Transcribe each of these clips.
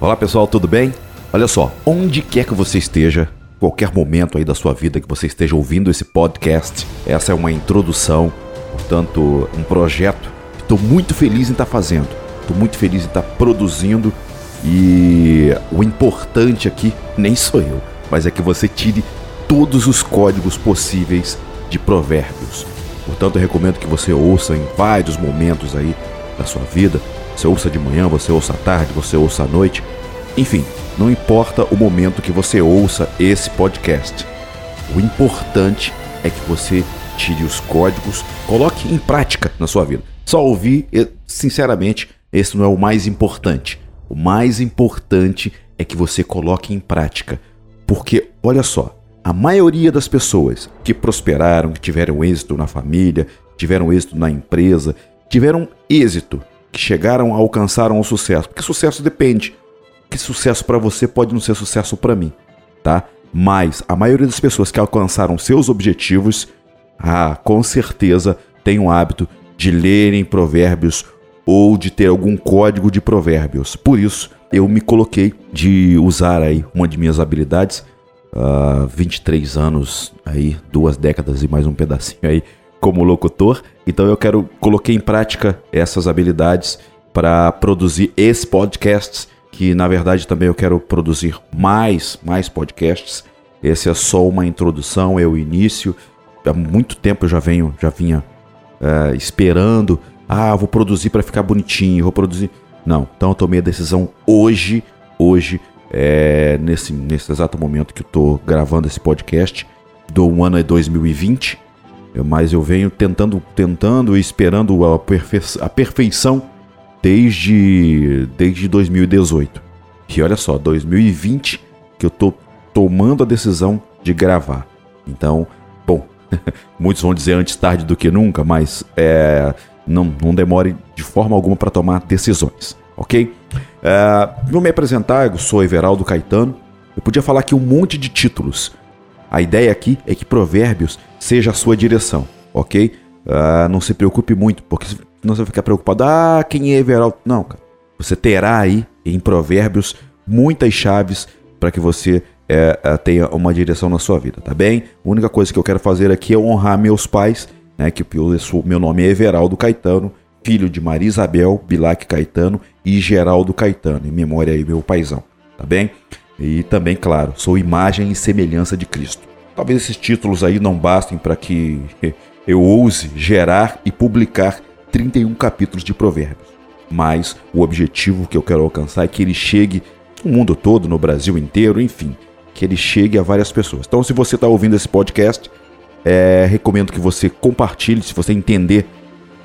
Olá pessoal, tudo bem? Olha só, onde quer que você esteja, qualquer momento aí da sua vida que você esteja ouvindo esse podcast, essa é uma introdução, portanto, um projeto que estou muito feliz em estar tá fazendo, estou muito feliz em estar tá produzindo e o importante aqui nem sou eu, mas é que você tire todos os códigos possíveis de provérbios. Portanto, eu recomendo que você ouça em vários momentos aí da sua vida. Você ouça de manhã, você ouça à tarde, você ouça à noite. Enfim, não importa o momento que você ouça esse podcast. O importante é que você tire os códigos, coloque em prática na sua vida. Só ouvir, sinceramente, esse não é o mais importante. O mais importante é que você coloque em prática. Porque, olha só, a maioria das pessoas que prosperaram, que tiveram êxito na família, tiveram êxito na empresa, tiveram êxito, que chegaram, alcançaram o sucesso. Porque sucesso depende. Que sucesso para você pode não ser sucesso para mim, tá? Mas a maioria das pessoas que alcançaram seus objetivos, ah, com certeza tem o hábito de lerem provérbios ou de ter algum código de provérbios. Por isso, eu me coloquei de usar aí uma de minhas habilidades, uh, ah, 23 anos aí, duas décadas e mais um pedacinho aí como locutor. Então eu quero coloquei em prática essas habilidades para produzir esse podcast, que na verdade também eu quero produzir mais, mais podcasts. Esse é só uma introdução, é o início. Há muito tempo eu já venho, já vinha uh, esperando ah, vou produzir para ficar bonitinho, vou produzir. Não, então eu tomei a decisão hoje, hoje, é, nesse, nesse exato momento que eu tô gravando esse podcast, do ano é 2020, mas eu venho tentando, tentando e esperando a, perfe a perfeição desde, desde 2018. E olha só, 2020 que eu tô tomando a decisão de gravar. Então, bom, muitos vão dizer antes tarde do que nunca, mas é, não, não demore de forma alguma para tomar decisões, ok? Uh, vou me apresentar, eu sou Everaldo Caetano. Eu podia falar aqui um monte de títulos. A ideia aqui é que Provérbios seja a sua direção, ok? Uh, não se preocupe muito, porque senão você vai ficar preocupado. Ah, quem é Everaldo? Não, cara. Você terá aí em Provérbios muitas chaves para que você é, tenha uma direção na sua vida, tá bem? A única coisa que eu quero fazer aqui é honrar meus pais né, que eu sou, meu nome é Everaldo Caetano, filho de Maria Isabel Bilac Caetano e Geraldo Caetano, em memória aí meu paizão, tá bem? E também, claro, sou imagem e semelhança de Cristo. Talvez esses títulos aí não bastem para que eu ouse gerar e publicar 31 capítulos de Provérbios. Mas o objetivo que eu quero alcançar é que ele chegue no mundo todo, no Brasil inteiro, enfim, que ele chegue a várias pessoas. Então, se você está ouvindo esse podcast, é, recomendo que você compartilhe, se você entender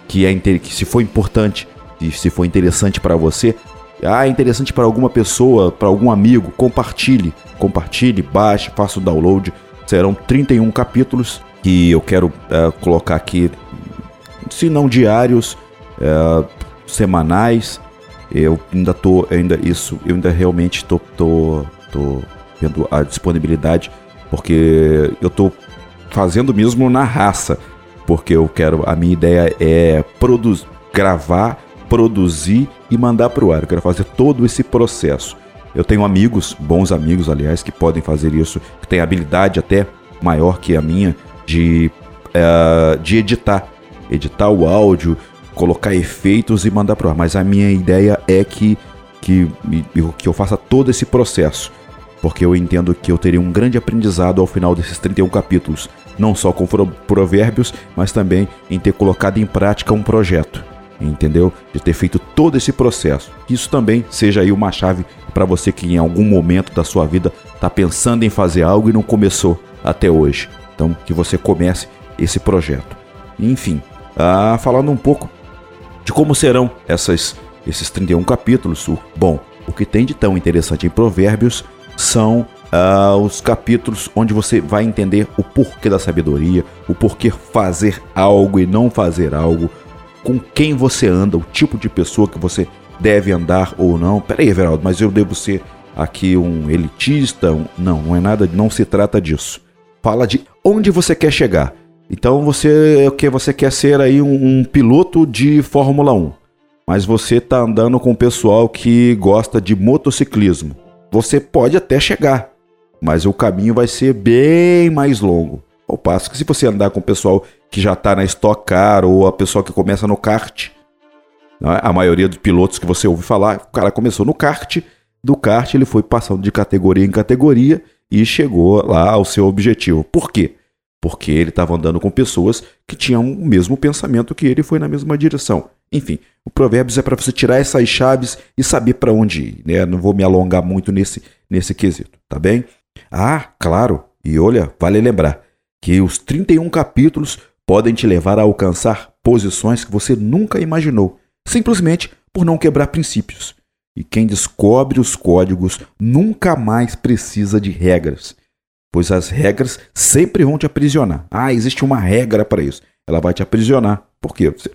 que, é, que se for importante e se for interessante para você. Ah, é interessante para alguma pessoa, para algum amigo, compartilhe. Compartilhe, baixe, faça o download. Serão 31 capítulos que eu quero é, colocar aqui, se não diários, é, semanais. Eu ainda tô, ainda isso, eu ainda realmente tô, tô, tô vendo a disponibilidade, porque eu tô fazendo mesmo na raça, porque eu quero, a minha ideia é produzir, gravar, produzir e mandar para o ar. Eu quero fazer todo esse processo. Eu tenho amigos, bons amigos, aliás, que podem fazer isso, que têm habilidade até maior que a minha de, uh, de editar, editar o áudio, colocar efeitos e mandar para o ar. Mas a minha ideia é que, que, que eu faça todo esse processo porque eu entendo que eu teria um grande aprendizado ao final desses 31 capítulos, não só com provérbios, mas também em ter colocado em prática um projeto, entendeu? De ter feito todo esse processo. Isso também seja aí uma chave para você que em algum momento da sua vida está pensando em fazer algo e não começou até hoje. Então, que você comece esse projeto. Enfim, ah, falando um pouco de como serão essas, esses 31 capítulos. Bom, o que tem de tão interessante em Provérbios são uh, os capítulos onde você vai entender o porquê da sabedoria, o porquê fazer algo e não fazer algo, com quem você anda, o tipo de pessoa que você deve andar ou não. Peraí, Everaldo, mas eu devo ser aqui um elitista? Um... Não, não é nada, não se trata disso. Fala de onde você quer chegar. Então você o que você quer ser aí um, um piloto de Fórmula 1. mas você está andando com o pessoal que gosta de motociclismo. Você pode até chegar, mas o caminho vai ser bem mais longo. Ao passo que se você andar com o pessoal que já está na Stock Car ou a pessoa que começa no kart, né, a maioria dos pilotos que você ouve falar, o cara começou no kart, do kart ele foi passando de categoria em categoria e chegou lá ao seu objetivo. Por quê? Porque ele estava andando com pessoas que tinham o mesmo pensamento que ele foi na mesma direção. Enfim, o Provérbios é para você tirar essas chaves e saber para onde ir. Né? Não vou me alongar muito nesse, nesse quesito, tá bem? Ah, claro, e olha, vale lembrar que os 31 capítulos podem te levar a alcançar posições que você nunca imaginou, simplesmente por não quebrar princípios. E quem descobre os códigos nunca mais precisa de regras, pois as regras sempre vão te aprisionar. Ah, existe uma regra para isso. Ela vai te aprisionar. Por quê? Você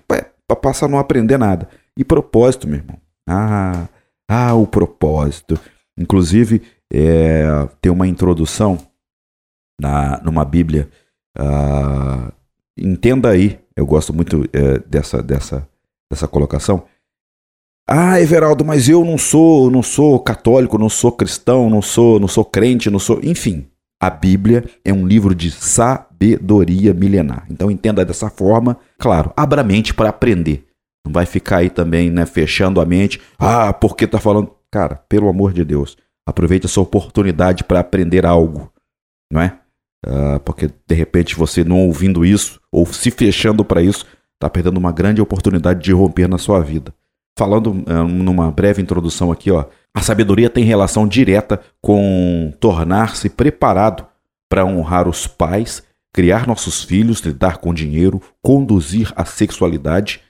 passa a não aprender nada. E propósito, meu irmão. Ah, ah o propósito. Inclusive, é, tem uma introdução na, numa Bíblia. Ah, entenda aí, eu gosto muito é, dessa, dessa, dessa colocação. Ah, Everaldo, mas eu não sou, não sou católico, não sou cristão, não sou, não sou crente, não sou, enfim. A Bíblia é um livro de sabedoria milenar. Então entenda dessa forma, claro, abra a mente para aprender. Não vai ficar aí também, né, fechando a mente. Ah, porque tá falando, cara, pelo amor de Deus, aproveite essa oportunidade para aprender algo, não é? Uh, porque de repente você não ouvindo isso ou se fechando para isso, está perdendo uma grande oportunidade de romper na sua vida. Falando uh, numa breve introdução aqui, ó, a sabedoria tem relação direta com tornar-se preparado para honrar os pais, criar nossos filhos, lidar com dinheiro, conduzir a sexualidade,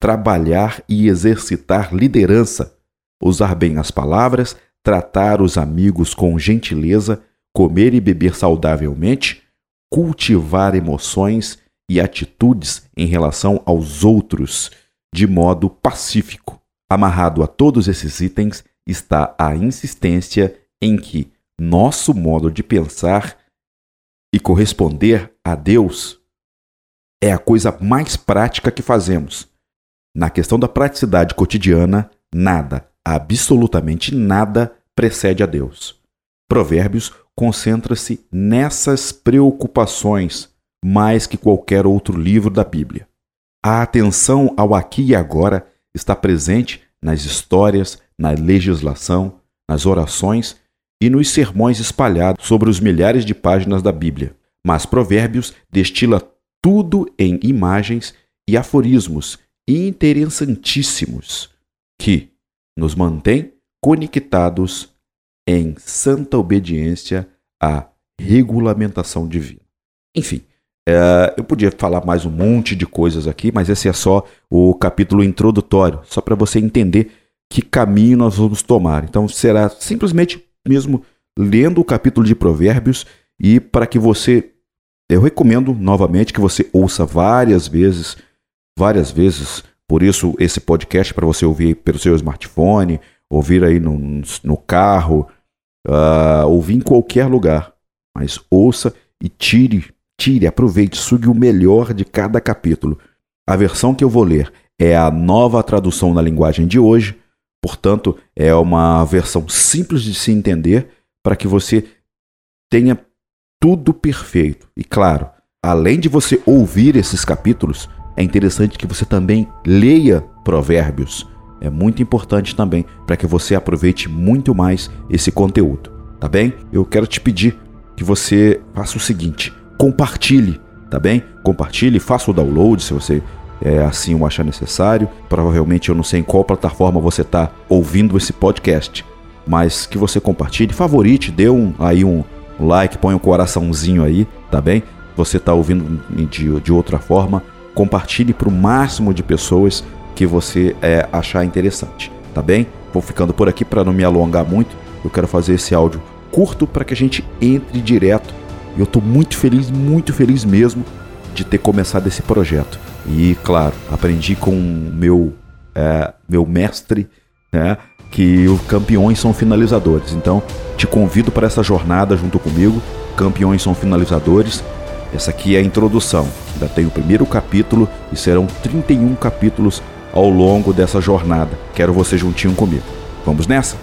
trabalhar e exercitar liderança, usar bem as palavras, tratar os amigos com gentileza, comer e beber saudavelmente, cultivar emoções e atitudes em relação aos outros de modo pacífico. Amarrado a todos esses itens está a insistência em que nosso modo de pensar e corresponder a Deus é a coisa mais prática que fazemos. Na questão da praticidade cotidiana, nada, absolutamente nada, precede a Deus. Provérbios concentra-se nessas preocupações mais que qualquer outro livro da Bíblia. A atenção ao aqui e agora está presente nas histórias, na legislação, nas orações e nos sermões espalhados sobre os milhares de páginas da Bíblia. Mas Provérbios destila tudo em imagens e aforismos interessantíssimos que nos mantêm conectados em santa obediência à regulamentação divina. Enfim, é, eu podia falar mais um monte de coisas aqui, mas esse é só o capítulo introdutório, só para você entender que caminho nós vamos tomar. Então será simplesmente mesmo lendo o capítulo de Provérbios e para que você, eu recomendo novamente que você ouça várias vezes, várias vezes. Por isso esse podcast para você ouvir pelo seu smartphone, ouvir aí no, no carro, uh, ouvir em qualquer lugar, mas ouça e tire Tire, aproveite, sugue o melhor de cada capítulo. A versão que eu vou ler é a nova tradução na linguagem de hoje, portanto, é uma versão simples de se entender para que você tenha tudo perfeito. E claro, além de você ouvir esses capítulos, é interessante que você também leia Provérbios. É muito importante também para que você aproveite muito mais esse conteúdo, tá bem? Eu quero te pedir que você faça o seguinte: compartilhe, tá bem? Compartilhe, faça o download se você é, assim o achar necessário. Provavelmente eu não sei em qual plataforma você está ouvindo esse podcast, mas que você compartilhe, favorite, dê um, aí um, like, põe um coraçãozinho aí, tá bem? Você está ouvindo de, de outra forma, compartilhe para o máximo de pessoas que você é, achar interessante, tá bem? Vou ficando por aqui para não me alongar muito. Eu quero fazer esse áudio curto para que a gente entre direto eu estou muito feliz, muito feliz mesmo de ter começado esse projeto. E, claro, aprendi com meu, é, meu mestre né, que os campeões são finalizadores. Então, te convido para essa jornada junto comigo. Campeões são finalizadores. Essa aqui é a introdução. Ainda tem o primeiro capítulo e serão 31 capítulos ao longo dessa jornada. Quero você juntinho comigo. Vamos nessa?